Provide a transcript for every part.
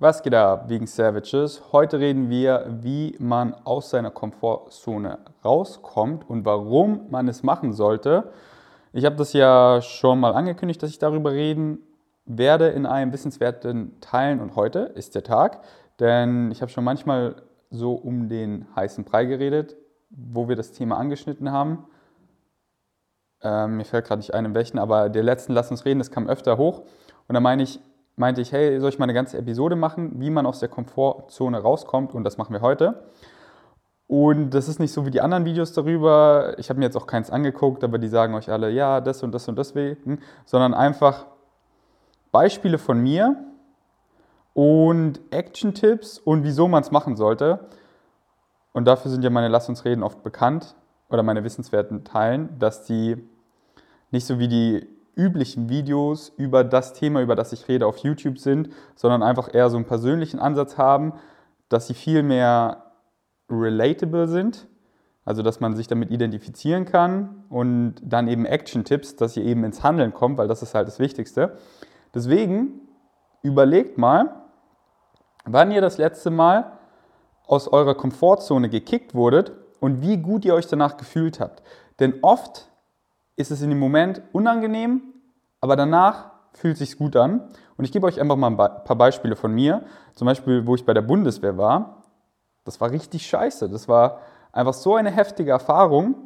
Was geht ab, wegen Savages? Heute reden wir, wie man aus seiner Komfortzone rauskommt und warum man es machen sollte. Ich habe das ja schon mal angekündigt, dass ich darüber reden werde in einem wissenswerten Teilen und heute ist der Tag, denn ich habe schon manchmal so um den heißen Brei geredet, wo wir das Thema angeschnitten haben. Ähm, mir fällt gerade nicht ein, in welchen, aber der letzten Lass uns reden, das kam öfter hoch. Und da meine ich, meinte ich, hey, soll ich mal eine ganze Episode machen, wie man aus der Komfortzone rauskommt und das machen wir heute. Und das ist nicht so wie die anderen Videos darüber. Ich habe mir jetzt auch keins angeguckt, aber die sagen euch alle, ja, das und das und deswegen, sondern einfach Beispiele von mir und Action-Tipps und wieso man es machen sollte. Und dafür sind ja meine Lass uns reden oft bekannt oder meine wissenswerten Teilen, dass die nicht so wie die üblichen Videos über das Thema, über das ich rede, auf YouTube sind, sondern einfach eher so einen persönlichen Ansatz haben, dass sie viel mehr relatable sind, also dass man sich damit identifizieren kann und dann eben Action-Tipps, dass ihr eben ins Handeln kommt, weil das ist halt das Wichtigste. Deswegen überlegt mal, wann ihr das letzte Mal aus eurer Komfortzone gekickt wurdet und wie gut ihr euch danach gefühlt habt. Denn oft ist es in dem Moment unangenehm, aber danach fühlt es sich gut an. Und ich gebe euch einfach mal ein paar Beispiele von mir. Zum Beispiel, wo ich bei der Bundeswehr war. Das war richtig scheiße. Das war einfach so eine heftige Erfahrung.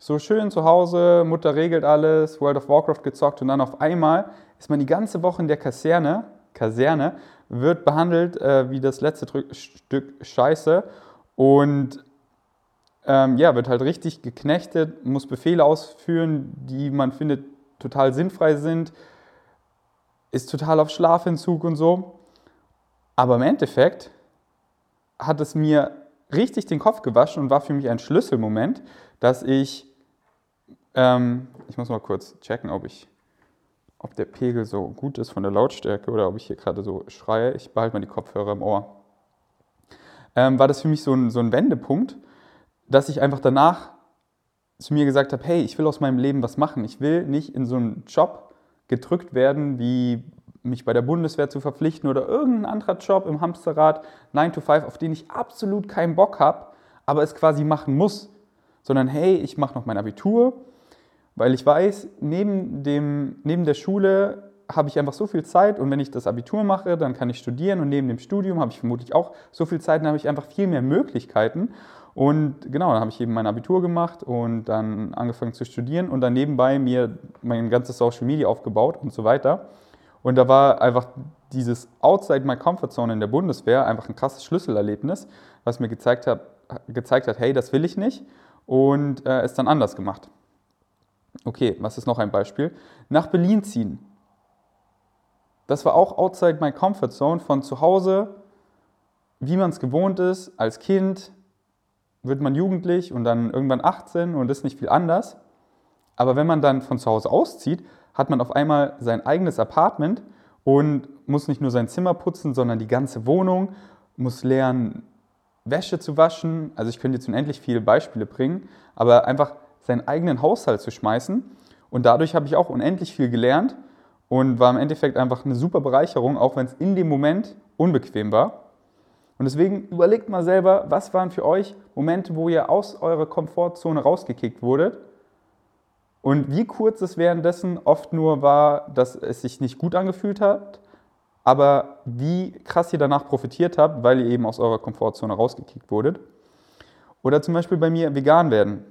So schön zu Hause, Mutter regelt alles, World of Warcraft gezockt und dann auf einmal ist man die ganze Woche in der Kaserne, Kaserne wird behandelt äh, wie das letzte Stück Scheiße und ähm, ja, wird halt richtig geknechtet, muss Befehle ausführen, die man findet total sinnfrei sind, ist total auf Schlafentzug und so. Aber im Endeffekt hat es mir richtig den Kopf gewaschen und war für mich ein Schlüsselmoment, dass ich, ähm, ich muss mal kurz checken, ob ich, ob der Pegel so gut ist von der Lautstärke oder ob ich hier gerade so schreie. Ich behalte mal die Kopfhörer im Ohr. Ähm, war das für mich so ein, so ein Wendepunkt, dass ich einfach danach zu mir gesagt habe, hey, ich will aus meinem Leben was machen. Ich will nicht in so einen Job gedrückt werden, wie mich bei der Bundeswehr zu verpflichten oder irgendein anderer Job im Hamsterrad 9 to 5, auf den ich absolut keinen Bock habe, aber es quasi machen muss. Sondern hey, ich mache noch mein Abitur, weil ich weiß, neben, dem, neben der Schule habe ich einfach so viel Zeit und wenn ich das Abitur mache, dann kann ich studieren und neben dem Studium habe ich vermutlich auch so viel Zeit, dann habe ich einfach viel mehr Möglichkeiten und genau, dann habe ich eben mein Abitur gemacht und dann angefangen zu studieren und dann nebenbei mir mein ganzes Social Media aufgebaut und so weiter. Und da war einfach dieses Outside My Comfort Zone in der Bundeswehr einfach ein krasses Schlüsselerlebnis, was mir gezeigt hat, gezeigt hat hey, das will ich nicht und äh, es dann anders gemacht. Okay, was ist noch ein Beispiel? Nach Berlin ziehen. Das war auch Outside My Comfort Zone von zu Hause, wie man es gewohnt ist, als Kind, wird man jugendlich und dann irgendwann 18 und ist nicht viel anders. Aber wenn man dann von zu Hause auszieht, hat man auf einmal sein eigenes Apartment und muss nicht nur sein Zimmer putzen, sondern die ganze Wohnung, muss lernen, Wäsche zu waschen. Also ich könnte jetzt unendlich viele Beispiele bringen, aber einfach seinen eigenen Haushalt zu schmeißen. Und dadurch habe ich auch unendlich viel gelernt und war im Endeffekt einfach eine super Bereicherung, auch wenn es in dem Moment unbequem war. Und deswegen überlegt mal selber, was waren für euch Momente, wo ihr aus eurer Komfortzone rausgekickt wurdet und wie kurz es währenddessen oft nur war, dass es sich nicht gut angefühlt hat, aber wie krass ihr danach profitiert habt, weil ihr eben aus eurer Komfortzone rausgekickt wurdet. Oder zum Beispiel bei mir vegan werden.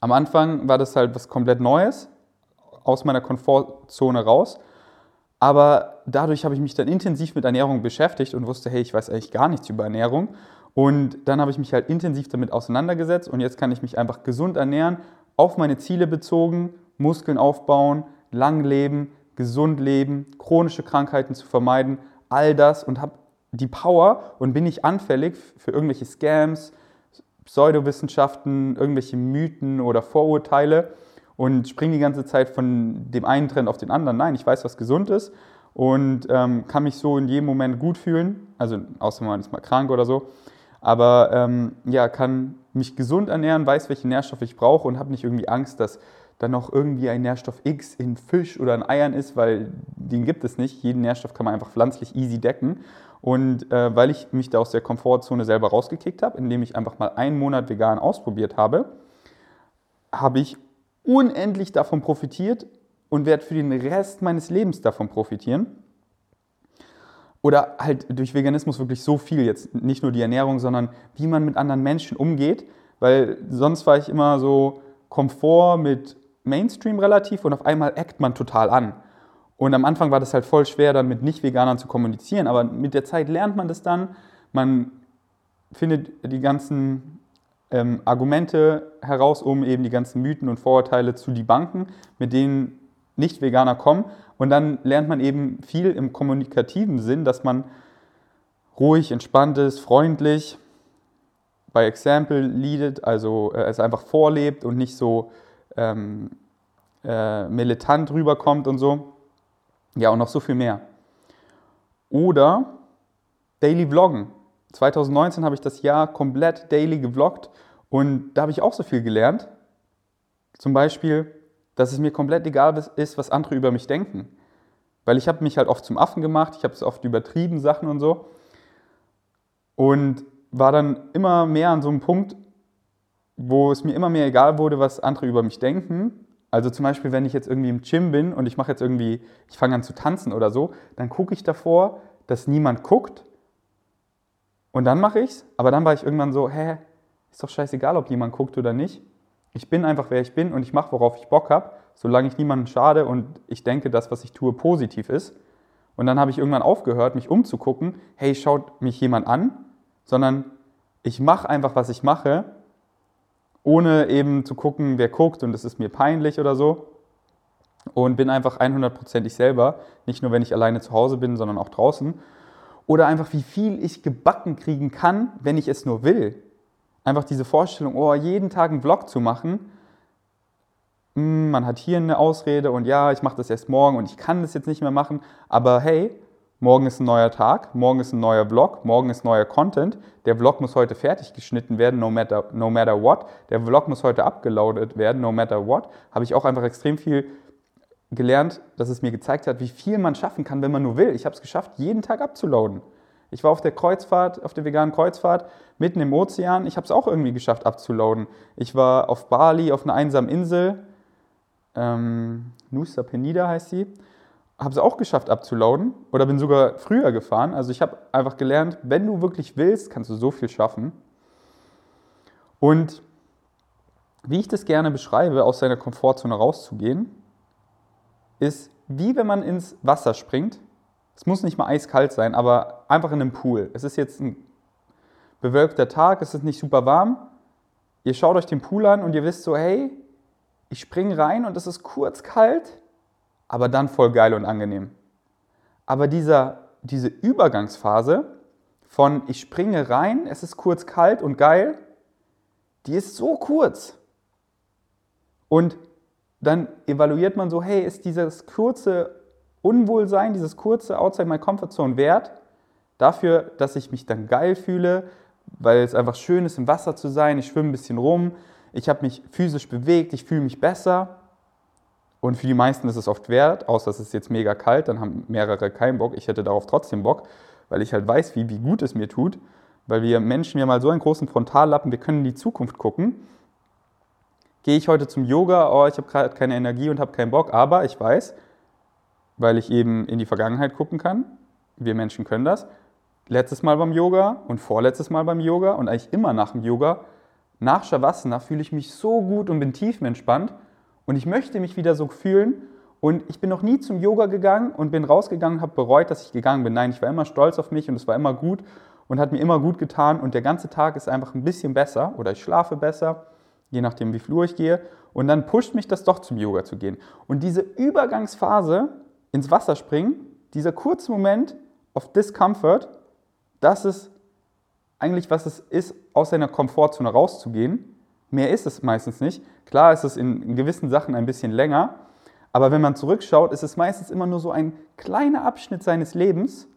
Am Anfang war das halt was komplett Neues, aus meiner Komfortzone raus. Aber dadurch habe ich mich dann intensiv mit Ernährung beschäftigt und wusste, hey, ich weiß eigentlich gar nichts über Ernährung. Und dann habe ich mich halt intensiv damit auseinandergesetzt und jetzt kann ich mich einfach gesund ernähren, auf meine Ziele bezogen, Muskeln aufbauen, lang leben, gesund leben, chronische Krankheiten zu vermeiden, all das und habe die Power und bin nicht anfällig für irgendwelche Scams, Pseudowissenschaften, irgendwelche Mythen oder Vorurteile und springe die ganze Zeit von dem einen Trend auf den anderen. Nein, ich weiß, was gesund ist und ähm, kann mich so in jedem Moment gut fühlen. Also außer man ist mal krank oder so. Aber ähm, ja, kann mich gesund ernähren, weiß, welche Nährstoffe ich brauche und habe nicht irgendwie Angst, dass dann noch irgendwie ein Nährstoff X in Fisch oder in Eiern ist, weil den gibt es nicht. Jeden Nährstoff kann man einfach pflanzlich easy decken. Und äh, weil ich mich da aus der Komfortzone selber rausgekickt habe, indem ich einfach mal einen Monat vegan ausprobiert habe, habe ich unendlich davon profitiert und werde für den Rest meines Lebens davon profitieren. Oder halt durch Veganismus wirklich so viel, jetzt nicht nur die Ernährung, sondern wie man mit anderen Menschen umgeht. Weil sonst war ich immer so Komfort mit Mainstream relativ und auf einmal eckt man total an. Und am Anfang war das halt voll schwer, dann mit Nicht-Veganern zu kommunizieren, aber mit der Zeit lernt man das dann. Man findet die ganzen ähm, Argumente heraus, um eben die ganzen Mythen und Vorurteile zu debunken, mit denen Nicht-Veganer kommen. Und dann lernt man eben viel im kommunikativen Sinn, dass man ruhig, entspannt ist, freundlich, bei Example leadet, also äh, es einfach vorlebt und nicht so ähm, äh, militant rüberkommt und so. Ja, und noch so viel mehr. Oder Daily Vloggen. 2019 habe ich das Jahr komplett daily gevloggt und da habe ich auch so viel gelernt. Zum Beispiel, dass es mir komplett egal ist, was andere über mich denken. Weil ich habe mich halt oft zum Affen gemacht, ich habe es oft übertrieben, Sachen und so. Und war dann immer mehr an so einem Punkt, wo es mir immer mehr egal wurde, was andere über mich denken also zum Beispiel, wenn ich jetzt irgendwie im Gym bin und ich mache jetzt irgendwie, ich fange an zu tanzen oder so, dann gucke ich davor, dass niemand guckt und dann mache ich es. Aber dann war ich irgendwann so, hä, ist doch scheißegal, ob jemand guckt oder nicht. Ich bin einfach, wer ich bin und ich mache, worauf ich Bock habe, solange ich niemanden schade und ich denke, dass, was ich tue, positiv ist. Und dann habe ich irgendwann aufgehört, mich umzugucken, hey, schaut mich jemand an, sondern ich mache einfach, was ich mache ohne eben zu gucken, wer guckt und es ist mir peinlich oder so. Und bin einfach 100% ich selber, nicht nur wenn ich alleine zu Hause bin, sondern auch draußen. Oder einfach, wie viel ich gebacken kriegen kann, wenn ich es nur will. Einfach diese Vorstellung, oh, jeden Tag einen Vlog zu machen. Hm, man hat hier eine Ausrede und ja, ich mache das erst morgen und ich kann das jetzt nicht mehr machen. Aber hey, Morgen ist ein neuer Tag, morgen ist ein neuer Vlog, morgen ist neuer Content. Der Vlog muss heute fertig geschnitten werden, no matter, no matter what. Der Vlog muss heute abgelaudet werden, no matter what. Habe ich auch einfach extrem viel gelernt, dass es mir gezeigt hat, wie viel man schaffen kann, wenn man nur will. Ich habe es geschafft, jeden Tag abzuladen. Ich war auf der Kreuzfahrt, auf der veganen Kreuzfahrt, mitten im Ozean. Ich habe es auch irgendwie geschafft, abzuladen. Ich war auf Bali, auf einer einsamen Insel. Ähm, Nusa Penida heißt sie habe es auch geschafft abzuladen oder bin sogar früher gefahren. Also ich habe einfach gelernt, wenn du wirklich willst, kannst du so viel schaffen. Und wie ich das gerne beschreibe, aus seiner Komfortzone rauszugehen, ist wie wenn man ins Wasser springt. Es muss nicht mal eiskalt sein, aber einfach in einem Pool. Es ist jetzt ein bewölkter Tag, es ist nicht super warm. Ihr schaut euch den Pool an und ihr wisst so, hey, ich springe rein und es ist kurz kalt aber dann voll geil und angenehm. Aber dieser, diese Übergangsphase von ich springe rein, es ist kurz kalt und geil, die ist so kurz. Und dann evaluiert man so, hey, ist dieses kurze Unwohlsein, dieses kurze Outside my Comfort Zone wert dafür, dass ich mich dann geil fühle, weil es einfach schön ist, im Wasser zu sein, ich schwimme ein bisschen rum, ich habe mich physisch bewegt, ich fühle mich besser. Und für die meisten ist es oft wert, außer es ist jetzt mega kalt, dann haben mehrere keinen Bock. Ich hätte darauf trotzdem Bock, weil ich halt weiß, wie, wie gut es mir tut. Weil wir Menschen ja mal so einen großen Frontallappen, wir können in die Zukunft gucken. Gehe ich heute zum Yoga, oh, ich habe gerade keine Energie und habe keinen Bock, aber ich weiß, weil ich eben in die Vergangenheit gucken kann, wir Menschen können das, letztes Mal beim Yoga und vorletztes Mal beim Yoga und eigentlich immer nach dem Yoga, nach Shavasana fühle ich mich so gut und bin tiefenentspannt, und ich möchte mich wieder so fühlen. Und ich bin noch nie zum Yoga gegangen und bin rausgegangen, habe bereut, dass ich gegangen bin. Nein, ich war immer stolz auf mich und es war immer gut und hat mir immer gut getan. Und der ganze Tag ist einfach ein bisschen besser oder ich schlafe besser, je nachdem, wie Uhr ich gehe. Und dann pusht mich das doch zum Yoga zu gehen. Und diese Übergangsphase ins Wasser springen, dieser kurze Moment of Discomfort, das ist eigentlich, was es ist, aus seiner Komfortzone rauszugehen Mehr ist es meistens nicht. Klar ist es in, gewissen Sachen ein bisschen länger, aber wenn man zurückschaut, ist es meistens immer nur so ein kleiner Abschnitt seines Lebens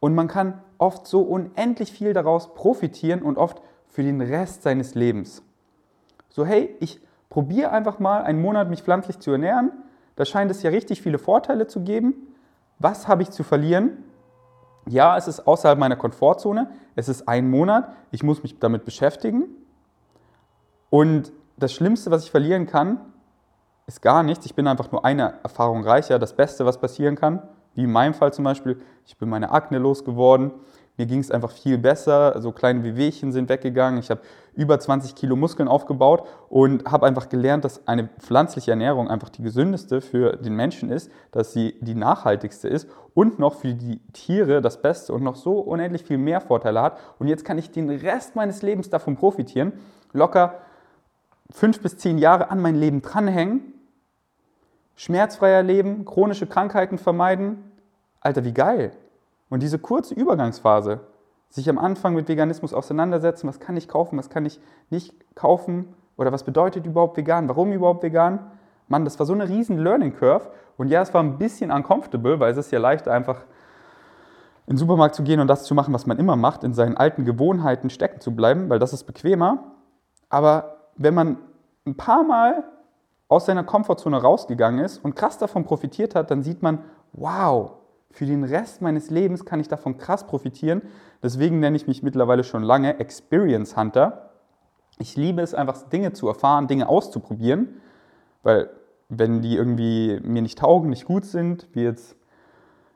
und man kann oft so unendlich viel daraus profitieren und oft für den Rest seines Lebens. So, hey, ich Probier einfach mal einen Monat mich pflanzlich zu ernähren. Da scheint es ja richtig viele Vorteile zu geben. Was habe ich zu verlieren? Ja, es ist außerhalb meiner Komfortzone. Es ist ein Monat. Ich muss mich damit beschäftigen. Und das Schlimmste, was ich verlieren kann, ist gar nichts. Ich bin einfach nur eine Erfahrung reicher. Das Beste, was passieren kann, wie in meinem Fall zum Beispiel, ich bin meine Akne losgeworden. Mir ging es einfach viel besser. So kleine Wehwehchen sind weggegangen. Ich habe über 20 Kilo Muskeln aufgebaut und habe einfach gelernt, dass eine pflanzliche Ernährung einfach die gesündeste für den Menschen ist, dass sie die nachhaltigste ist und noch für die Tiere das Beste und noch so unendlich viel mehr Vorteile hat. Und jetzt kann ich den Rest meines Lebens davon profitieren. Locker fünf bis zehn Jahre an mein Leben dranhängen, schmerzfreier leben, chronische Krankheiten vermeiden. Alter, wie geil! Und diese kurze Übergangsphase, sich am Anfang mit Veganismus auseinandersetzen, was kann ich kaufen, was kann ich nicht kaufen oder was bedeutet überhaupt vegan, warum überhaupt vegan, Mann, das war so eine riesen Learning Curve und ja, es war ein bisschen uncomfortable, weil es ist ja leicht einfach in den Supermarkt zu gehen und das zu machen, was man immer macht, in seinen alten Gewohnheiten stecken zu bleiben, weil das ist bequemer. Aber wenn man ein paar Mal aus seiner Komfortzone rausgegangen ist und krass davon profitiert hat, dann sieht man, wow, für den Rest meines Lebens kann ich davon krass profitieren. Deswegen nenne ich mich mittlerweile schon lange Experience Hunter. Ich liebe es einfach, Dinge zu erfahren, Dinge auszuprobieren, weil wenn die irgendwie mir nicht taugen, nicht gut sind, wie jetzt,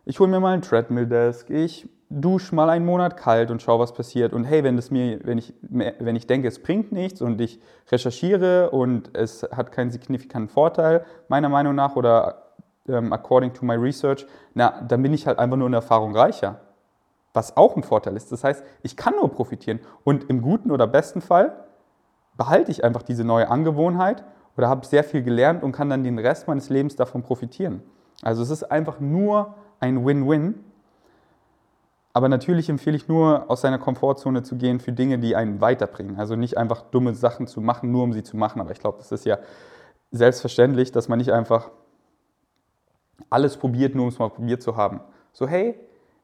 ich hole mir mal einen Treadmill-Desk, ich dusche mal einen Monat kalt und schaue, was passiert. Und hey, wenn, das mir, wenn, ich, wenn ich denke, es bringt nichts und ich recherchiere und es hat keinen signifikanten Vorteil, meiner Meinung nach, oder ähm, according to my research, na, dann bin ich halt einfach nur eine Erfahrung reicher. Was auch ein Vorteil ist. Das heißt, ich kann nur profitieren. Und im guten oder besten Fall behalte ich einfach diese neue Angewohnheit oder habe sehr viel gelernt und kann dann den Rest meines Lebens davon profitieren. Also es ist einfach nur ein Win-Win. Aber natürlich empfehle ich nur, aus seiner Komfortzone zu gehen für Dinge, die einen weiterbringen. Also nicht einfach dumme Sachen zu machen, nur um sie zu machen. Aber ich glaube, das ist ja selbstverständlich, dass man nicht einfach alles probiert, nur um es mal probiert zu haben. So, hey,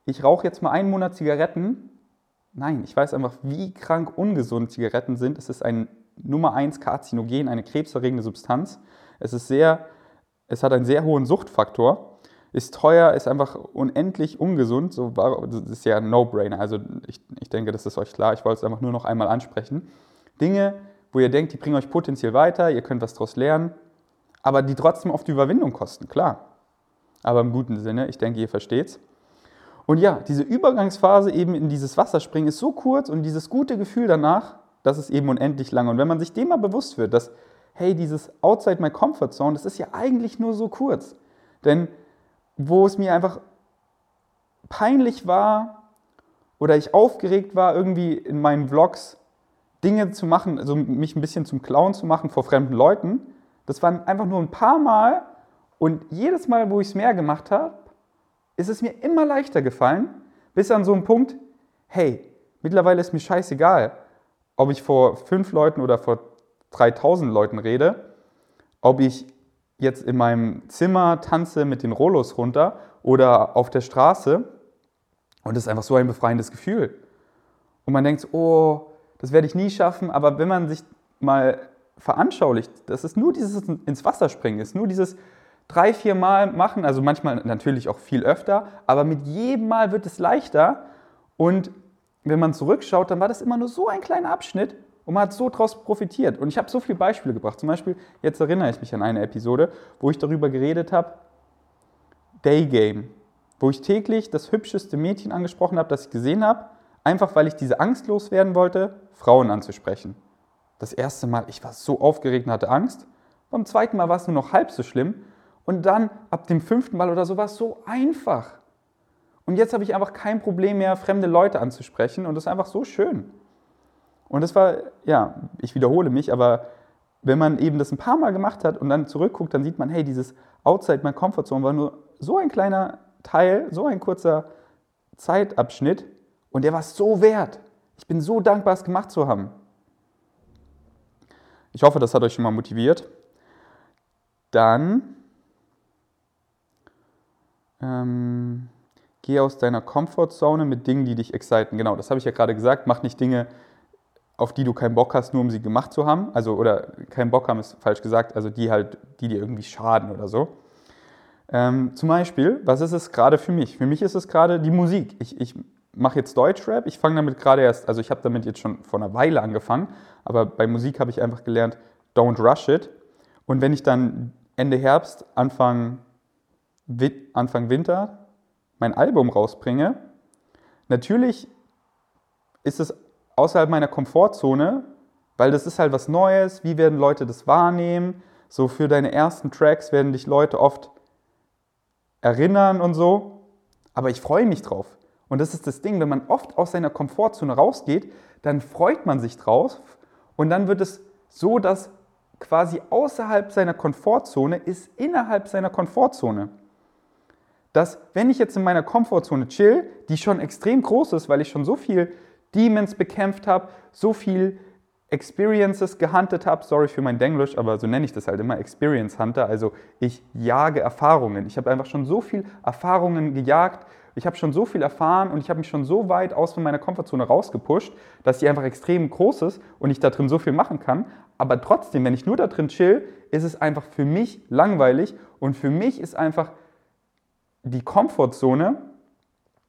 ich rauche jetzt mal einen Monat Zigaretten. Nein, ich weiß einfach, wie krank ungesund Zigaretten sind. Es ist ein Nummer 1 Karzinogen, eine krebserregende Substanz. Es, ist sehr, es hat einen sehr hohen Suchtfaktor, ist teuer, ist einfach unendlich ungesund. So, das ist ja ein No-Brainer. Also ich, ich denke, das ist euch klar. Ich wollte es einfach nur noch einmal ansprechen. Dinge, wo ihr denkt, die bringen euch potenziell weiter, ihr könnt was daraus lernen, aber die trotzdem oft die Überwindung kosten, klar aber im guten Sinne. Ich denke, ihr versteht's. Und ja, diese Übergangsphase eben in dieses Wasserspringen ist so kurz und dieses gute Gefühl danach, das ist eben unendlich lang. Und wenn man sich dem mal bewusst wird, dass, hey, dieses Outside my Comfort Zone, das ist ja eigentlich nur so kurz. Denn wo es mir einfach peinlich war oder ich aufgeregt war, irgendwie in meinen Vlogs Dinge zu machen, also mich ein bisschen zum Clown zu machen vor fremden Leuten, das waren einfach nur ein paar Mal und jedes Mal, wo ich es mehr gemacht habe, ist es mir immer leichter gefallen, bis an so einen Punkt, hey, mittlerweile ist mir scheißegal, ob ich vor fünf Leuten oder vor 3000 Leuten rede, ob ich jetzt in meinem Zimmer tanze mit den Rollos runter oder auf der Straße. Und das ist einfach so ein befreiendes Gefühl. Und man denkt, oh, das werde ich nie schaffen, aber wenn man sich mal veranschaulicht, dass es nur dieses ins Wasser springen ist, nur dieses drei, vier Mal machen, also manchmal natürlich auch viel öfter, aber mit jedem Mal wird es leichter. Und wenn man zurückschaut, dann war das immer nur so ein kleiner Abschnitt und man hat so daraus profitiert. Und ich habe so viele Beispiele gebracht. Zum Beispiel, jetzt erinnere ich mich an eine Episode, wo ich darüber geredet habe, Daygame, wo ich täglich das hübscheste Mädchen angesprochen habe, das ich gesehen habe, einfach weil ich diese Angst loswerden wollte, Frauen anzusprechen. Das erste Mal, ich war so aufgeregt und hatte Angst. Beim zweiten Mal war es nur noch halb so schlimm. Und dann ab dem fünften Mal oder so war es so einfach. Und jetzt habe ich einfach kein Problem mehr, fremde Leute anzusprechen und das ist einfach so schön. Und das war, ja, ich wiederhole mich, aber wenn man eben das ein paar Mal gemacht hat und dann zurückguckt, dann sieht man, hey, dieses Outside my Comfort Zone war nur so ein kleiner Teil, so ein kurzer Zeitabschnitt und der war so wert. Ich bin so dankbar, es gemacht zu haben. Ich hoffe, das hat euch schon mal motiviert. Dann ähm, geh aus deiner Comfortzone mit Dingen, die dich exciten. Genau, das habe ich ja gerade gesagt. Mach nicht Dinge, auf die du keinen Bock hast, nur um sie gemacht zu haben. Also, oder keinen Bock haben ist falsch gesagt, also die halt, die dir irgendwie schaden oder so. Ähm, zum Beispiel, was ist es gerade für mich? Für mich ist es gerade die Musik. Ich, ich mache jetzt Deutschrap. Ich fange damit gerade erst, also ich habe damit jetzt schon vor einer Weile angefangen, aber bei Musik habe ich einfach gelernt, don't rush it. Und wenn ich dann Ende Herbst, Anfang, Anfang Winter mein Album rausbringe, natürlich ist es außerhalb meiner Komfortzone, weil das ist halt was Neues. Wie werden Leute das wahrnehmen? So für deine ersten Tracks werden dich Leute oft erinnern und so. Aber ich freue mich drauf. Und das ist das Ding, wenn man oft aus seiner Komfortzone rausgeht, dann freut man sich drauf und dann wird es so, dass quasi außerhalb seiner Komfortzone ist innerhalb seiner Komfortzone. Dass wenn ich jetzt in meiner Komfortzone chill, die schon extrem groß ist, weil ich schon so viel Demons bekämpft habe, so viel Experiences gehuntet habe, sorry für mein Denglisch, aber so nenne ich das halt immer, Experience Hunter, also ich jage Erfahrungen. Ich habe einfach schon so viel Erfahrungen gejagt, ich habe schon so viel erfahren und ich habe mich schon so weit aus meiner Komfortzone rausgepusht, dass die einfach extrem groß ist und ich da drin so viel machen kann. Aber trotzdem, wenn ich nur da drin chill, ist es einfach für mich langweilig und für mich ist einfach die Komfortzone,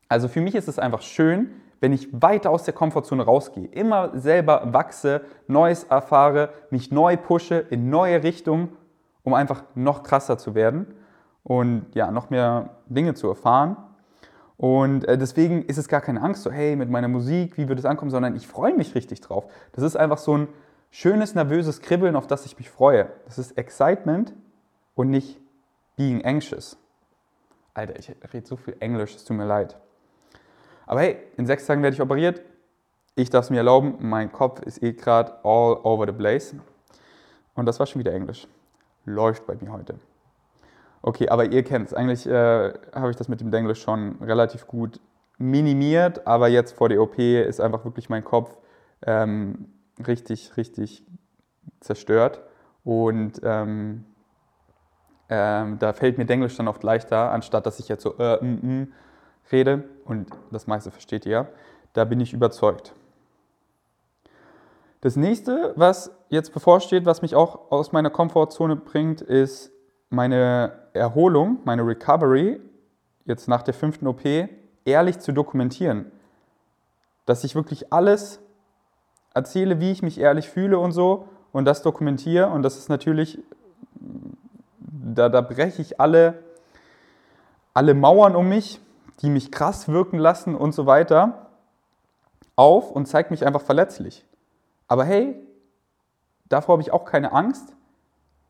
also für mich ist es einfach schön, wenn ich weiter aus der Komfortzone rausgehe, immer selber wachse, Neues erfahre, mich neu pushe in neue Richtungen, um einfach noch krasser zu werden und ja, noch mehr Dinge zu erfahren. Und äh, deswegen ist es gar keine Angst, so hey, mit meiner Musik, wie wird es ankommen, sondern ich freue mich richtig drauf. Das ist einfach so ein schönes, nervöses Kribbeln, auf das ich mich freue. Das ist Excitement und nicht being anxious. Alter, ich rede so viel Englisch, es tut mir leid. Aber hey, in sechs Tagen werde ich operiert. Ich darf es mir erlauben. Mein Kopf ist eh gerade all over the place. Und das war schon wieder Englisch. Läuft bei mir heute. Okay, aber ihr kennt es. Eigentlich äh, habe ich das mit dem Englisch schon relativ gut minimiert. Aber jetzt vor der OP ist einfach wirklich mein Kopf ähm, richtig, richtig zerstört. Und ähm, ähm, da fällt mir Englisch dann oft leichter, anstatt dass ich jetzt so äh, mm, mm, rede, und das meiste versteht ihr, da bin ich überzeugt. Das nächste, was jetzt bevorsteht, was mich auch aus meiner Komfortzone bringt, ist meine Erholung, meine Recovery, jetzt nach der fünften OP, ehrlich zu dokumentieren. Dass ich wirklich alles erzähle, wie ich mich ehrlich fühle und so und das dokumentiere. Und das ist natürlich, da, da breche ich alle, alle Mauern um mich, die mich krass wirken lassen und so weiter, auf und zeigt mich einfach verletzlich. Aber hey, davor habe ich auch keine Angst,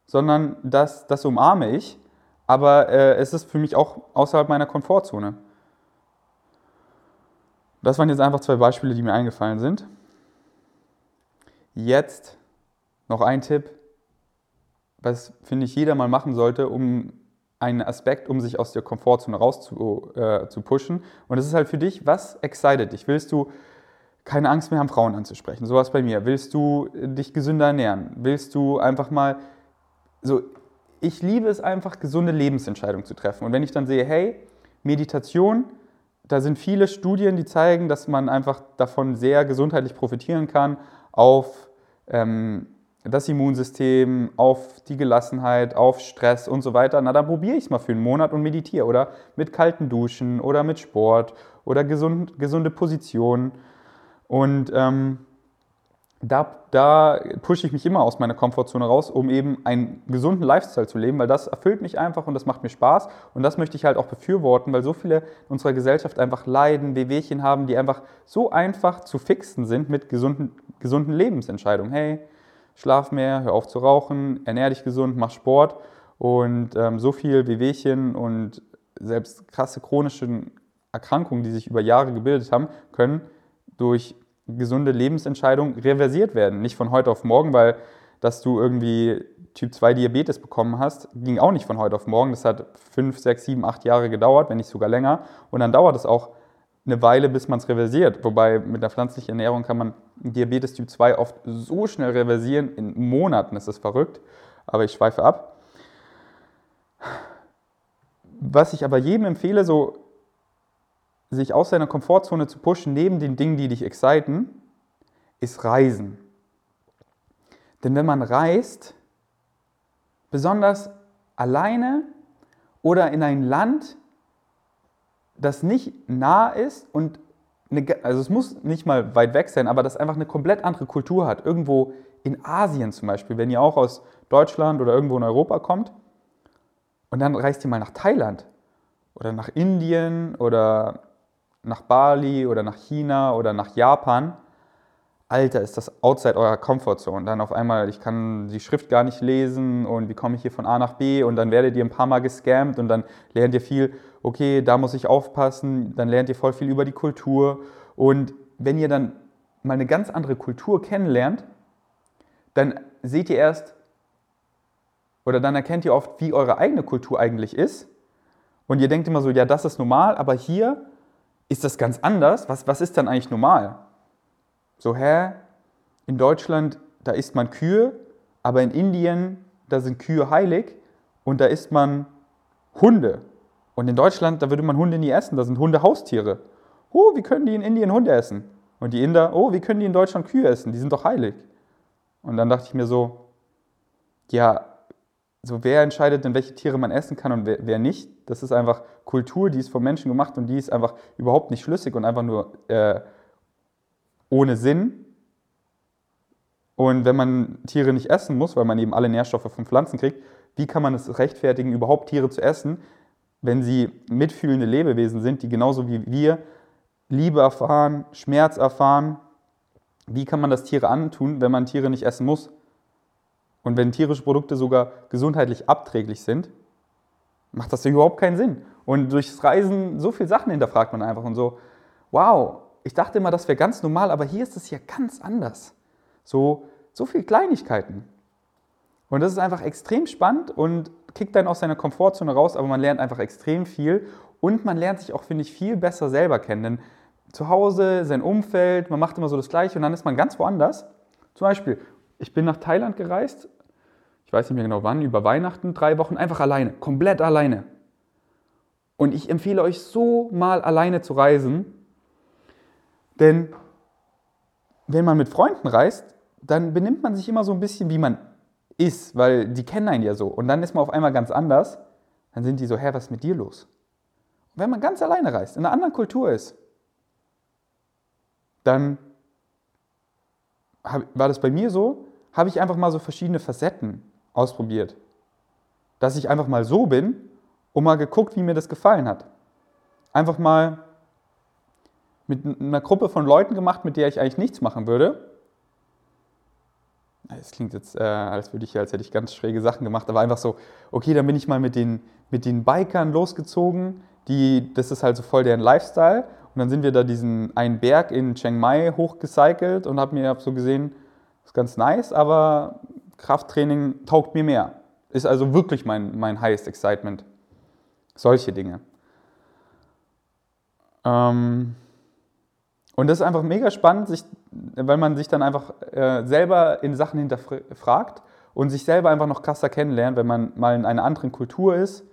sondern das, das umarme ich. Aber äh, es ist für mich auch außerhalb meiner Komfortzone. Das waren jetzt einfach zwei Beispiele, die mir eingefallen sind. Jetzt noch ein Tipp, was finde ich jeder mal machen sollte, um ein Aspekt, um sich aus der Komfortzone raus zu, äh, zu pushen. Und es ist halt für dich, was excited dich? Willst du keine Angst mehr haben, Frauen anzusprechen? Sowas bei mir. Willst du dich gesünder ernähren? Willst du einfach mal so, ich liebe es einfach, gesunde Lebensentscheidungen zu treffen. Und wenn ich dann sehe, hey, Meditation, da sind viele Studien, die zeigen, dass man einfach davon sehr gesundheitlich profitieren kann auf ähm, das Immunsystem, auf die Gelassenheit, auf Stress und so weiter, na dann probiere ich es mal für einen Monat und meditiere oder mit kalten Duschen oder mit Sport oder gesund, gesunde Positionen. Und ähm, da, da pushe ich mich immer aus meiner Komfortzone raus, um eben einen gesunden Lifestyle zu leben, weil das erfüllt mich einfach und das macht mir Spaß. Und das möchte ich halt auch befürworten, weil so viele unserer Gesellschaft einfach leiden, Wehwehchen haben, die einfach so einfach zu fixen sind mit gesunden, gesunden Lebensentscheidungen. Hey, schlaf mehr, hör auf zu rauchen, ernähr dich gesund, mach Sport. Und ähm, so viel Wehwehchen und selbst krasse chronische Erkrankungen, die sich über Jahre gebildet haben, können durch gesunde Lebensentscheidungen reversiert werden. Nicht von heute auf morgen, weil dass du irgendwie Typ 2 Diabetes bekommen hast, ging auch nicht von heute auf morgen. Das hat fünf, sechs, sieben, acht Jahre gedauert, wenn nicht sogar länger. Und dann dauert es auch eine Weile, bis man es reversiert. Wobei mit der pflanzlichen Ernährung kann man Diabetes Typ 2 oft so schnell reversieren, in Monaten ist das verrückt. Aber ich schweife ab. Was ich aber jedem empfehle, so sich aus seiner Komfortzone zu pushen, neben den Dingen, die dich exciten, ist Reisen. Denn wenn man reist, besonders alleine oder in ein Land, das nicht nah ist und eine, also es muss nicht mal weit weg sein, aber das einfach eine komplett andere Kultur hat. Irgendwo in Asien zum Beispiel, wenn ihr auch aus Deutschland oder irgendwo in Europa kommt und dann reist ihr mal nach Thailand oder nach Indien oder nach Bali oder nach China oder nach Japan. Alter, ist das outside eurer Comfortzone. Dann auf einmal, ich kann die Schrift gar nicht lesen und wie komme ich hier von A nach B und dann werdet ihr ein paar Mal gescammt und dann lernt ihr viel, okay, da muss ich aufpassen, dann lernt ihr voll viel über die Kultur und wenn ihr dann mal eine ganz andere Kultur kennenlernt, dann seht ihr erst oder dann erkennt ihr oft, wie eure eigene Kultur eigentlich ist und ihr denkt immer so, ja, das ist normal, aber hier ist das ganz anders. Was, was ist dann eigentlich normal? So, hä? In Deutschland, da isst man Kühe, aber in Indien, da sind Kühe heilig und da isst man Hunde. Und in Deutschland, da würde man Hunde nie essen, da sind Hunde Haustiere. Oh, wie können die in Indien Hunde essen? Und die Inder, oh, wie können die in Deutschland Kühe essen? Die sind doch heilig. Und dann dachte ich mir so, ja, so wer entscheidet denn, welche Tiere man essen kann und wer, wer, nicht? Das ist einfach Kultur, die ist vom Menschen gemacht und die ist einfach überhaupt nicht schlüssig und einfach nur äh, ohne Sinn. Und wenn man Tiere nicht essen muss, weil man eben alle Nährstoffe von Pflanzen kriegt, wie kann man es rechtfertigen, überhaupt Tiere zu essen, wenn sie mitfühlende Lebewesen sind, die genauso wie wir Liebe erfahren, Schmerz erfahren? Wie kann man das Tiere antun, wenn man Tiere nicht essen muss? Und wenn tierische Produkte sogar gesundheitlich abträglich sind, macht das überhaupt keinen Sinn. Und durchs Reisen so viele Sachen hinterfragt man einfach und so, wow, ich dachte immer, das wäre ganz normal, aber hier ist es ja ganz anders. So, so viele Kleinigkeiten. Und das ist einfach extrem spannend und kickt dann aus seiner Komfortzone raus, aber man lernt einfach extrem viel und man lernt sich auch, finde ich, viel besser selber kennen. Denn zu Hause, sein Umfeld, man macht immer so das Gleiche und dann ist man ganz woanders. Zum Beispiel, ich bin nach Thailand gereist ich weiß nicht mehr genau wann, über Weihnachten, drei Wochen, einfach alleine, komplett alleine. Und ich empfehle euch so mal alleine zu reisen, denn wenn man mit Freunden reist, dann benimmt man sich immer so ein bisschen, wie man ist, weil die kennen einen ja so. Und dann ist man auf einmal ganz anders. Dann sind die so, hä, was ist mit dir los? Und wenn man ganz alleine reist, in einer anderen Kultur ist, dann war das bei mir so, habe ich einfach mal so verschiedene Facetten ausprobiert. Dass ich einfach mal so bin und mal geguckt, wie mir das gefallen hat. Einfach mal mit einer Gruppe von Leuten gemacht, mit der ich eigentlich nichts machen würde. Es klingt jetzt, äh, als würde ich, als hätte ich ganz schräge Sachen gemacht, aber einfach so, okay, dann bin ich mal mit den, mit den Bikern losgezogen, die, das ist halt so voll deren Lifestyle. Und dann sind wir da diesen einen Berg in Chiang Mai hochgecycelt und habe mir hab so gesehen, das ist ganz nice, aber Krafttraining taugt mir mehr. Ist also wirklich mein, mein highest excitement. Solche Dinge. Ähm und das ist einfach mega spannend, sich, weil man sich dann einfach äh, selber in Sachen hinterfragt und sich selber einfach noch krasser kennenlernt, wenn man mal in einer anderen Kultur ist.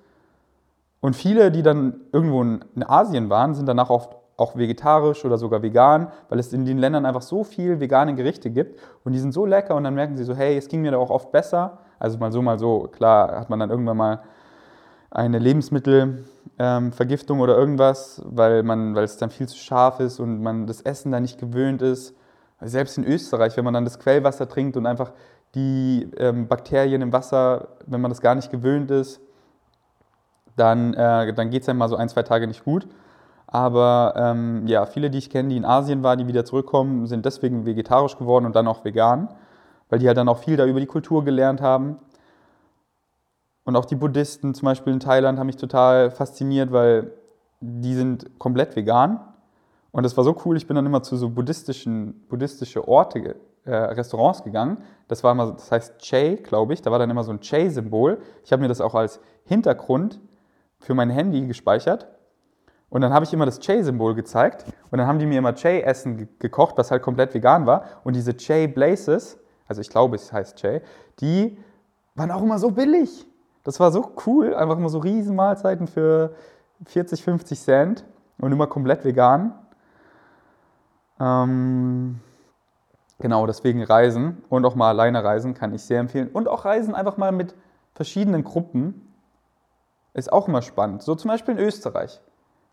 Und viele, die dann irgendwo in Asien waren, sind danach oft auch vegetarisch oder sogar vegan, weil es in den Ländern einfach so viel vegane Gerichte gibt und die sind so lecker und dann merken sie so, hey, es ging mir da auch oft besser. Also mal so, mal so. Klar hat man dann irgendwann mal eine Lebensmittelvergiftung ähm, oder irgendwas, weil, es dann viel zu scharf ist und man das Essen da nicht gewöhnt ist. Selbst in Österreich, wenn man dann das Quellwasser trinkt und einfach die ähm, Bakterien im Wasser, wenn man das gar nicht gewöhnt ist, dann, äh, dann geht es einem mal so ein, zwei Tage nicht gut. Aber ähm, ja, viele, die ich kenne, die in Asien waren, die wieder zurückkommen, sind deswegen vegetarisch geworden und dann auch vegan, weil die halt dann auch viel da über die Kultur gelernt haben. Und auch die Buddhisten zum Beispiel in Thailand haben mich total fasziniert, weil die sind komplett vegan. Und das war so cool, ich bin dann immer zu so buddhistischen buddhistische Orte, äh, Restaurants gegangen. Das war immer, das heißt Che, glaube ich. Da war dann immer so ein Che-Symbol. Ich habe mir das auch als Hintergrund für mein Handy gespeichert und dann habe ich immer das Che-Symbol gezeigt und dann haben die mir immer Che-Essen gekocht, was halt komplett vegan war. Und diese Che-Blazes, also ich glaube, es heißt Che, die waren auch immer so billig. Das war so cool, einfach immer so Riesenmahlzeiten für 40, 50 Cent und immer komplett vegan. Ähm Genau, deswegen Reisen und auch mal alleine reisen kann ich sehr empfehlen. Und auch Reisen einfach mal mit verschiedenen Gruppen ist auch immer spannend. So zum Beispiel in Österreich.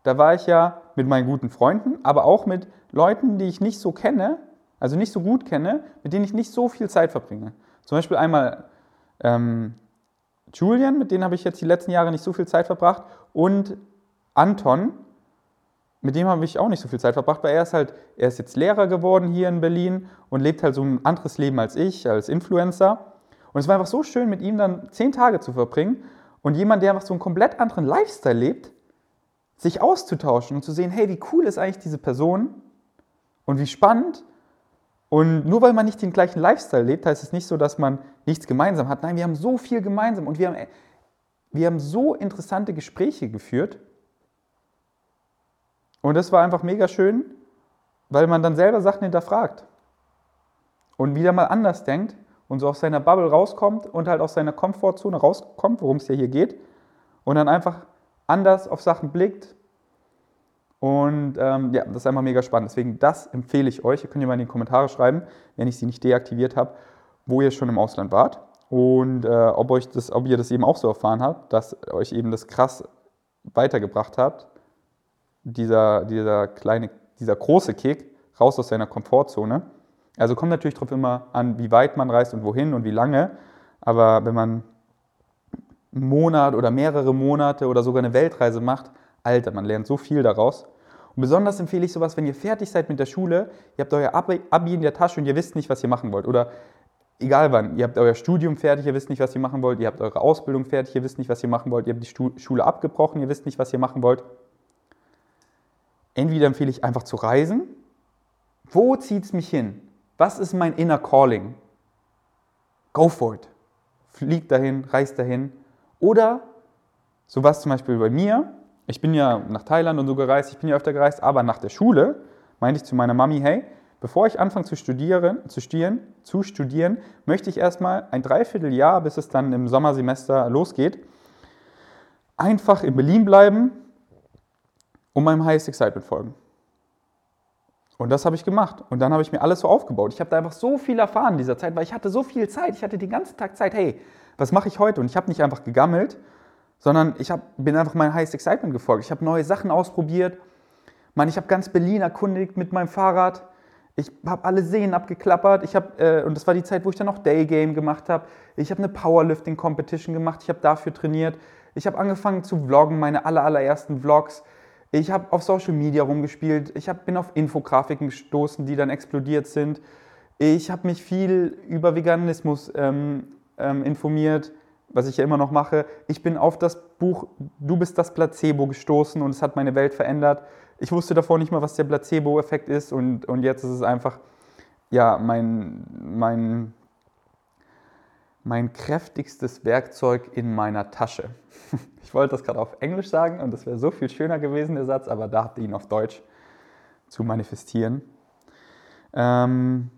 Da war ich ja mit meinen guten Freunden, aber auch mit Leuten, die ich nicht so kenne, also nicht so gut kenne, mit denen ich nicht so viel Zeit verbringe. Zum Beispiel einmal ähm, Julian, mit denen habe ich jetzt die letzten Jahre nicht so viel Zeit verbracht, und Anton, mit dem habe ich auch nicht so viel Zeit verbracht, weil er ist halt, er ist jetzt Lehrer geworden hier in Berlin und lebt halt so ein anderes Leben als ich, als Influencer. Und es war einfach so schön, mit ihm dann zehn Tage zu verbringen und jemand, der einfach so einen komplett anderen Lifestyle lebt, sich auszutauschen und zu sehen, hey, wie cool ist eigentlich diese Person und wie spannend. Und nur weil man nicht den gleichen Lifestyle lebt, heißt es nicht so, dass man nichts gemeinsam hat. Nein, wir haben so viel gemeinsam und wir haben, wir haben so interessante Gespräche geführt. Und das war einfach mega schön, weil man dann selber Sachen hinterfragt und wieder mal anders denkt und so aus seiner Bubble rauskommt und halt aus seiner Komfortzone rauskommt, worum es ja hier geht, und dann einfach anders auf Sachen blickt. Und ähm, ja, das ist einfach mega spannend. Deswegen, das empfehle ich euch. Ihr könnt ja mal in die Kommentare schreiben, wenn ich sie nicht deaktiviert habe, wo ihr schon im Ausland wart und äh, ob, euch das, ob ihr das eben auch so erfahren habt, dass euch eben das krass weitergebracht hat, dieser, dieser kleine, dieser große Kick raus aus seiner Komfortzone. Also kommt natürlich darauf immer an, wie weit man reist und wohin und wie lange. Aber wenn man einen Monat oder mehrere Monate oder sogar eine Weltreise macht, Alter, man lernt so viel daraus. Und besonders empfehle ich sowas, wenn ihr fertig seid mit der Schule, ihr habt euer Abi in der Tasche und ihr wisst nicht, was ihr machen wollt. Oder egal wann, ihr habt euer Studium fertig, ihr wisst nicht, was ihr machen wollt. Ihr habt eure Ausbildung fertig, ihr wisst nicht, was ihr machen wollt. Ihr habt die Schule abgebrochen, ihr wisst nicht, was ihr machen wollt. Entweder empfehle ich einfach zu reisen. Wo zieht es mich hin? Was ist mein inner Calling? Go for it. Flieg dahin, reist dahin oder so was zum Beispiel bei mir, ich bin ja nach Thailand und so gereist, ich bin ja öfter gereist, aber nach der Schule meinte ich zu meiner Mami, hey, bevor ich anfange zu studieren, zu studieren, zu studieren, möchte ich erstmal ein Dreivierteljahr, bis es dann im Sommersemester losgeht, einfach in Berlin bleiben und meinem Highest Excitement folgen. Und das habe ich gemacht. Und dann habe ich mir alles so aufgebaut. Ich habe da einfach so viel erfahren in dieser Zeit, weil ich hatte so viel Zeit. Ich hatte den ganzen Tag Zeit. Hey, was mache ich heute? Und ich habe nicht einfach gegammelt, sondern ich hab, bin einfach mein Highest Excitement gefolgt. Ich habe neue Sachen ausprobiert. Man, ich habe ganz Berlin erkundigt mit meinem Fahrrad. Ich habe alle Seen abgeklappert. Ich hab, äh, und das war die Zeit, wo ich dann noch Daygame gemacht habe. Ich habe eine Powerlifting Competition gemacht. Ich habe dafür trainiert. Ich habe angefangen zu vloggen, meine aller, allerersten Vlogs. Ich habe auf Social Media rumgespielt. Ich hab, bin auf Infografiken gestoßen, die dann explodiert sind. Ich habe mich viel über Veganismus ähm, ähm, informiert, was ich ja immer noch mache. Ich bin auf das Buch Du bist das Placebo gestoßen und es hat meine Welt verändert. Ich wusste davor nicht mal, was der Placebo-Effekt ist und, und jetzt ist es einfach ja, mein, mein, mein kräftigstes Werkzeug in meiner Tasche. Ich wollte das gerade auf Englisch sagen und das wäre so viel schöner gewesen, der Satz, aber da habt ihr ihn auf Deutsch zu manifestieren. Ähm,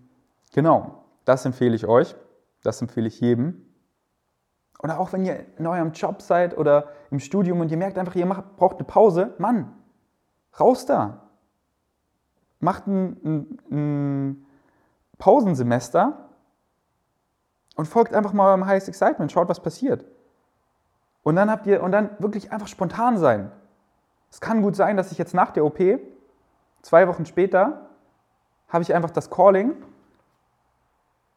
genau, das empfehle ich euch. Das empfehle ich jedem. Oder auch wenn ihr in eurem Job seid oder im Studium und ihr merkt einfach, ihr macht, braucht eine Pause, Mann, raus da. Macht ein, ein, ein Pausensemester und folgt einfach mal eurem Highest Excitement, schaut, was passiert. Und dann habt ihr, und dann wirklich einfach spontan sein. Es kann gut sein, dass ich jetzt nach der OP, zwei Wochen später, habe ich einfach das Calling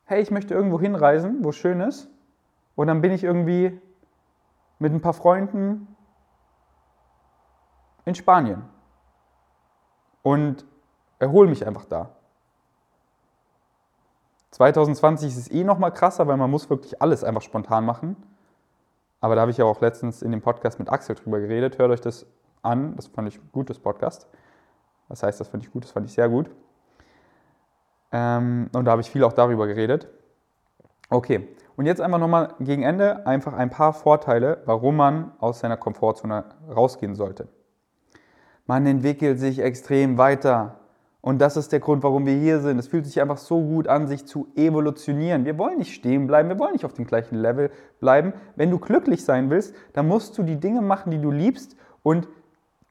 hey, ich möchte irgendwo hinreisen, wo es schön ist. Und dann bin ich irgendwie mit ein paar Freunden in Spanien und erhole mich einfach da. 2020 ist es eh noch mal krasser, weil man muss wirklich alles einfach spontan machen. Aber da habe ich ja auch letztens in dem Podcast mit Axel drüber geredet. Hört euch das an. Das fand ich ein gutes Podcast. Das heißt, das fand ich gut, das fand ich sehr gut. Ähm, und da habe ich viel auch darüber geredet. Okay, und jetzt einfach nochmal gegen Ende einfach ein paar Vorteile, warum man aus seiner Komfortzone rausgehen sollte. Man entwickelt sich extrem weiter. Und das ist der Grund, warum wir hier sind. Es fühlt sich einfach so gut an, sich zu evolutionieren. Wir wollen nicht stehen bleiben, wir wollen nicht auf dem gleichen Level bleiben. Wenn du glücklich sein willst, dann musst du die Dinge machen, die du liebst. Und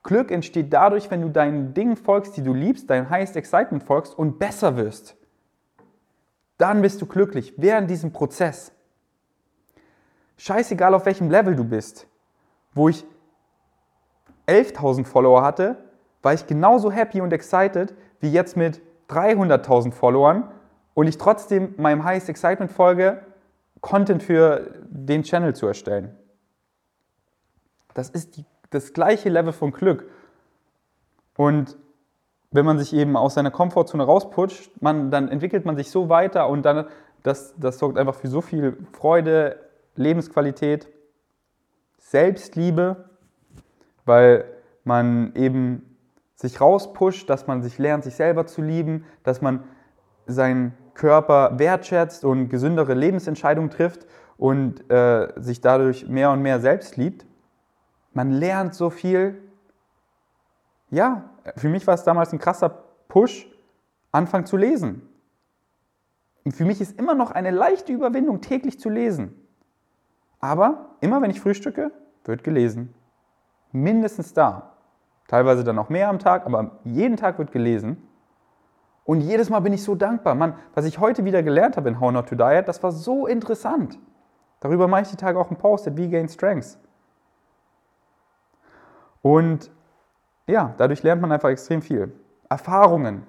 Glück entsteht dadurch, wenn du deinen Dingen folgst, die du liebst, dein Highest Excitement folgst und besser wirst. Dann bist du glücklich während diesem Prozess. Scheißegal, auf welchem Level du bist. Wo ich 11.000 Follower hatte, war ich genauso happy und excited wie jetzt mit 300.000 Followern und ich trotzdem meinem Highest Excitement folge, Content für den Channel zu erstellen. Das ist die, das gleiche Level von Glück. Und wenn man sich eben aus seiner Komfortzone rausputscht, man, dann entwickelt man sich so weiter und dann, das, das sorgt einfach für so viel Freude, Lebensqualität, Selbstliebe, weil man eben sich rauspusht, dass man sich lernt, sich selber zu lieben, dass man seinen Körper wertschätzt und gesündere Lebensentscheidungen trifft und äh, sich dadurch mehr und mehr selbst liebt. Man lernt so viel. Ja, für mich war es damals ein krasser Push, anfangen zu lesen. Und für mich ist immer noch eine leichte Überwindung, täglich zu lesen. Aber immer wenn ich frühstücke, wird gelesen. Mindestens da. Teilweise dann noch mehr am Tag, aber jeden Tag wird gelesen. Und jedes Mal bin ich so dankbar. Mann, was ich heute wieder gelernt habe in How Not to Diet, das war so interessant. Darüber mache ich die Tage auch einen Post at V-Gain Strengths. Und ja, dadurch lernt man einfach extrem viel. Erfahrungen.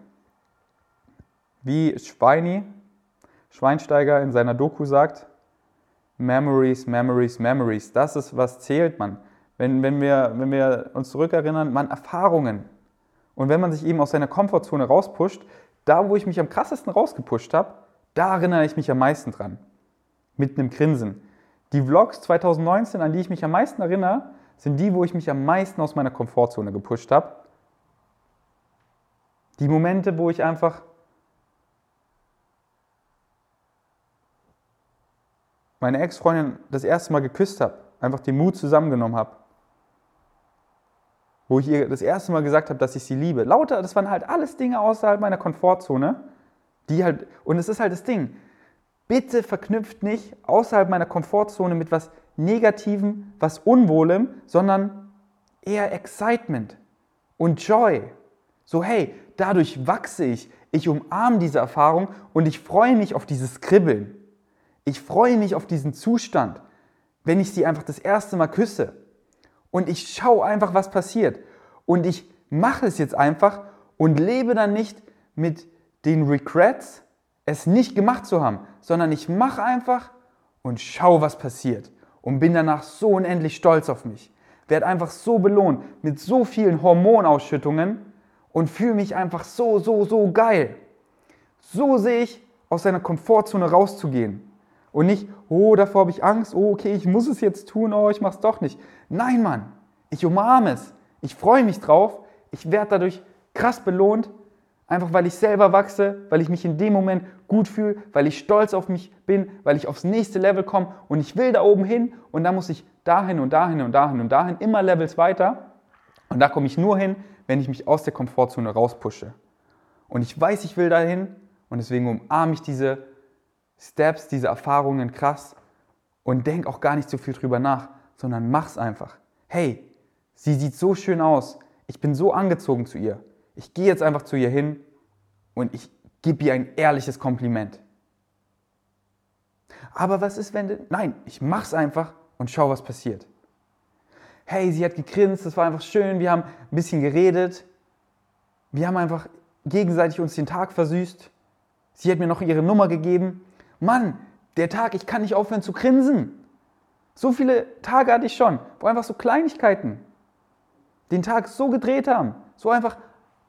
Wie Schweini, Schweinsteiger in seiner Doku sagt, Memories, Memories, Memories. Das ist, was zählt man. Wenn, wenn, wir, wenn wir uns zurückerinnern, man Erfahrungen. Und wenn man sich eben aus seiner Komfortzone rauspusht, da, wo ich mich am krassesten rausgepusht habe, da erinnere ich mich am meisten dran. Mit einem Grinsen. Die Vlogs 2019, an die ich mich am meisten erinnere, sind die, wo ich mich am meisten aus meiner Komfortzone gepusht habe. Die Momente, wo ich einfach meine Ex-Freundin das erste Mal geküsst habe, einfach den Mut zusammengenommen habe. Wo ich ihr das erste Mal gesagt habe, dass ich sie liebe. Lauter, das waren halt alles Dinge außerhalb meiner Komfortzone, die halt, und es ist halt das Ding, bitte verknüpft nicht außerhalb meiner Komfortzone mit was Negativem, was Unwohlem, sondern eher Excitement und Joy. So, hey, dadurch wachse ich, ich umarme diese Erfahrung und ich freue mich auf dieses Kribbeln. Ich freue mich auf diesen Zustand, wenn ich sie einfach das erste Mal küsse. Und ich schaue einfach, was passiert. Und ich mache es jetzt einfach und lebe dann nicht mit den Regrets, es nicht gemacht zu haben, sondern ich mache einfach und schaue, was passiert und bin danach so unendlich stolz auf mich. Werde einfach so belohnt mit so vielen Hormonausschüttungen und fühle mich einfach so, so, so geil. So sehe ich, aus seiner Komfortzone rauszugehen. Und nicht, oh, davor habe ich Angst, oh, okay, ich muss es jetzt tun, oh, ich mache es doch nicht. Nein, Mann, ich umarme es. Ich freue mich drauf. Ich werde dadurch krass belohnt Einfach weil ich selber wachse, weil ich mich in dem Moment gut fühle, weil ich stolz auf mich bin, weil ich aufs nächste Level komme und ich will da oben hin und da muss ich dahin und dahin und dahin und dahin, immer Levels weiter. Und da komme ich nur hin, wenn ich mich aus der Komfortzone rauspushe. Und ich weiß, ich will dahin und deswegen umarme ich diese Steps, diese Erfahrungen krass und denke auch gar nicht so viel drüber nach, sondern mach's einfach. Hey, sie sieht so schön aus. Ich bin so angezogen zu ihr. Ich gehe jetzt einfach zu ihr hin und ich gebe ihr ein ehrliches Kompliment. Aber was ist, wenn... Nein, ich mache es einfach und schau, was passiert. Hey, sie hat gegrinst, das war einfach schön, wir haben ein bisschen geredet. Wir haben einfach gegenseitig uns den Tag versüßt. Sie hat mir noch ihre Nummer gegeben. Mann, der Tag, ich kann nicht aufhören zu grinsen. So viele Tage hatte ich schon, wo einfach so Kleinigkeiten den Tag so gedreht haben. So einfach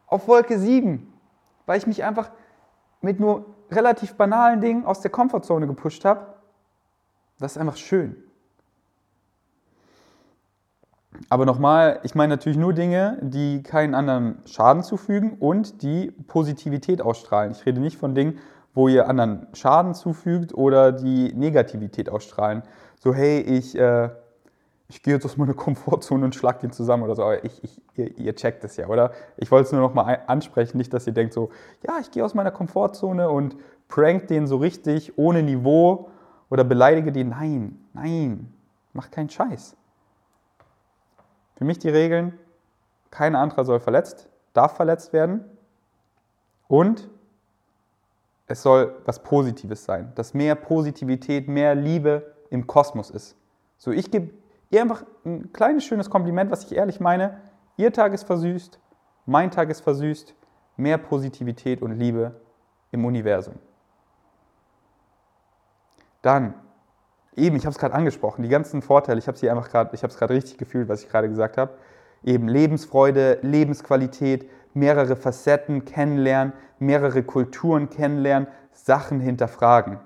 auf Wolke 7, weil ich mich einfach mit nur relativ banalen Dingen aus der Komfortzone gepusht habe. Das ist einfach schön. Aber nochmal, ich meine natürlich nur Dinge, die keinen anderen Schaden zufügen und die Positivität ausstrahlen. Ich rede nicht von Dingen, wo ihr anderen Schaden zufügt oder die Negativität ausstrahlen. So, hey, ich äh, ich gehe jetzt aus meiner Komfortzone und schlag den zusammen oder so. Aber ich, ich, ihr, ihr checkt es ja, oder? Ich wollte es nur noch mal ansprechen, nicht, dass ihr denkt so, ja, ich gehe aus meiner Komfortzone und prank den so richtig ohne Niveau oder beleidige den. Nein, nein, mach keinen Scheiß. Für mich die Regeln, kein anderer soll verletzt, darf verletzt werden und es soll was Positives sein, dass mehr Positivität, mehr Liebe im Kosmos ist. So, ich gebe ihr einfach ein kleines schönes Kompliment, was ich ehrlich meine. Ihr Tag ist versüßt, mein Tag ist versüßt, mehr Positivität und Liebe im Universum. Dann, eben, ich habe es gerade angesprochen, die ganzen Vorteile, ich habe sie einfach gerade, ich habe es gerade richtig gefühlt, was ich gerade gesagt habe. Eben Lebensfreude, Lebensqualität, mehrere Facetten kennenlernen, mehrere Kulturen kennenlernen, Sachen hinterfragen.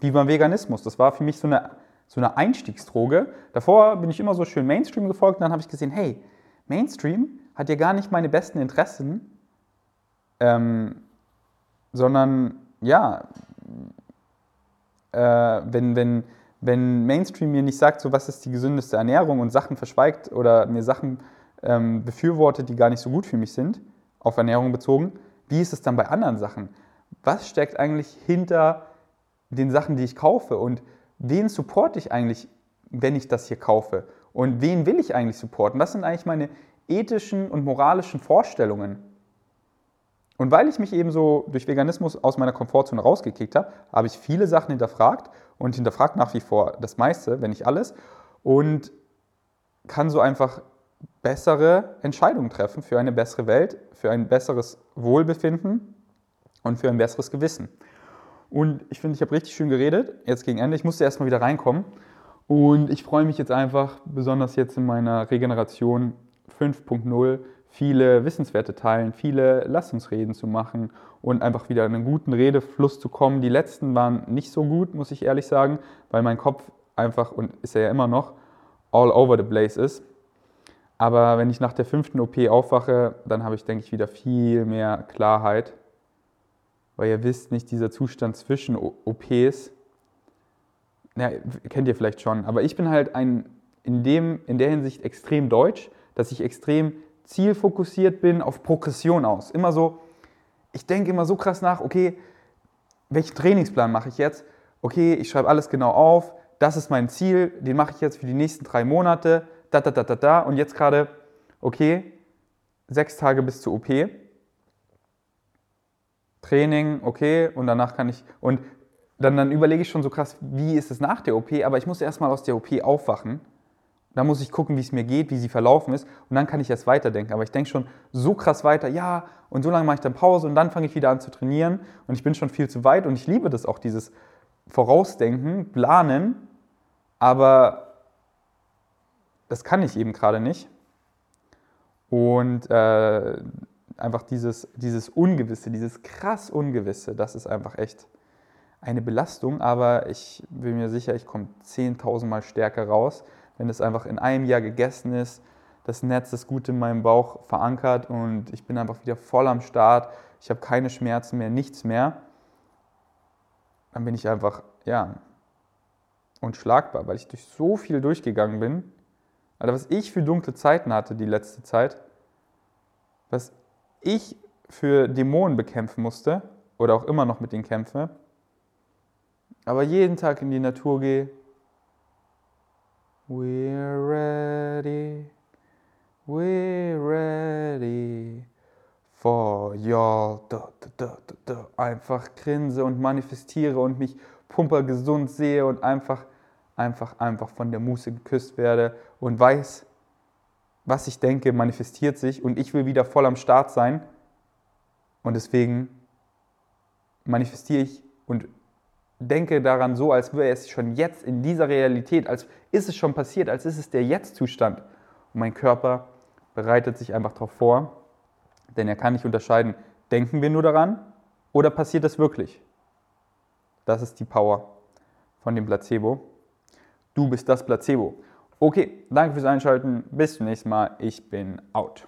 Wie beim Veganismus, das war für mich so eine, so eine Einstiegsdroge. Davor bin ich immer so schön Mainstream gefolgt und dann habe ich gesehen, hey, Mainstream hat ja gar nicht meine besten Interessen, ähm, sondern ja, äh, wenn, wenn, wenn Mainstream mir nicht sagt, so was ist die gesündeste Ernährung und Sachen verschweigt oder mir Sachen ähm, befürwortet, die gar nicht so gut für mich sind, auf Ernährung bezogen, wie ist es dann bei anderen Sachen? Was steckt eigentlich hinter den Sachen, die ich kaufe und wen supporte ich eigentlich, wenn ich das hier kaufe? Und wen will ich eigentlich supporten? Was sind eigentlich meine ethischen und moralischen Vorstellungen? Und weil ich mich eben so durch Veganismus aus meiner Komfortzone rausgekickt habe, habe ich viele Sachen hinterfragt und hinterfragt nach wie vor das meiste, wenn nicht alles, und kann so einfach bessere Entscheidungen treffen für eine bessere Welt, für ein besseres Wohlbefinden und für ein besseres Gewissen. Und ich finde, ich habe richtig schön geredet, jetzt gegen Ende. Ich musste erstmal wieder reinkommen. Und ich freue mich jetzt einfach, besonders jetzt in meiner Regeneration 5.0, viele Wissenswerte teilen, viele Lassungsreden zu machen und einfach wieder in einen guten Redefluss zu kommen. Die letzten waren nicht so gut, muss ich ehrlich sagen, weil mein Kopf einfach, und ist er ja immer noch, all over the place ist. Aber wenn ich nach der fünften OP aufwache, dann habe ich, denke ich, wieder viel mehr Klarheit. Weil ihr wisst nicht, dieser Zustand zwischen OPs, ja, kennt ihr vielleicht schon, aber ich bin halt ein, in, dem, in der Hinsicht extrem deutsch, dass ich extrem zielfokussiert bin auf Progression aus. Immer so, ich denke immer so krass nach, okay, welchen Trainingsplan mache ich jetzt? Okay, ich schreibe alles genau auf, das ist mein Ziel, den mache ich jetzt für die nächsten drei Monate, da, da, da, da, da. Und jetzt gerade, okay, sechs Tage bis zur OP. Training, okay, und danach kann ich, und dann, dann überlege ich schon so krass, wie ist es nach der OP, aber ich muss erstmal aus der OP aufwachen da muss ich gucken, wie es mir geht, wie sie verlaufen ist und dann kann ich erst weiterdenken. Aber ich denke schon so krass weiter, ja, und so lange mache ich dann Pause und dann fange ich wieder an zu trainieren und ich bin schon viel zu weit und ich liebe das auch, dieses Vorausdenken, Planen, aber das kann ich eben gerade nicht. Und äh, einfach dieses, dieses Ungewisse, dieses krass Ungewisse, das ist einfach echt eine Belastung, aber ich bin mir sicher, ich komme 10.000 Mal stärker raus, wenn es einfach in einem Jahr gegessen ist, das Netz ist gut in meinem Bauch verankert und ich bin einfach wieder voll am Start. Ich habe keine Schmerzen mehr, nichts mehr. Dann bin ich einfach, ja, unschlagbar, weil ich durch so viel durchgegangen bin. Also was ich für dunkle Zeiten hatte die letzte Zeit, was ich für Dämonen bekämpfen musste oder auch immer noch mit denen kämpfe, aber jeden Tag in die Natur gehe, We're ready, we're ready for da, einfach grinse und manifestiere und mich pumpergesund sehe und einfach, einfach, einfach von der Muße geküsst werde und weiß, was ich denke, manifestiert sich und ich will wieder voll am Start sein. Und deswegen manifestiere ich und denke daran so, als wäre es schon jetzt in dieser Realität, als ist es schon passiert, als ist es der Jetzt-Zustand. Und mein Körper bereitet sich einfach darauf vor, denn er kann nicht unterscheiden, denken wir nur daran oder passiert das wirklich? Das ist die Power von dem Placebo. Du bist das Placebo. Okay, danke fürs Einschalten. Bis zum nächsten Mal. Ich bin out.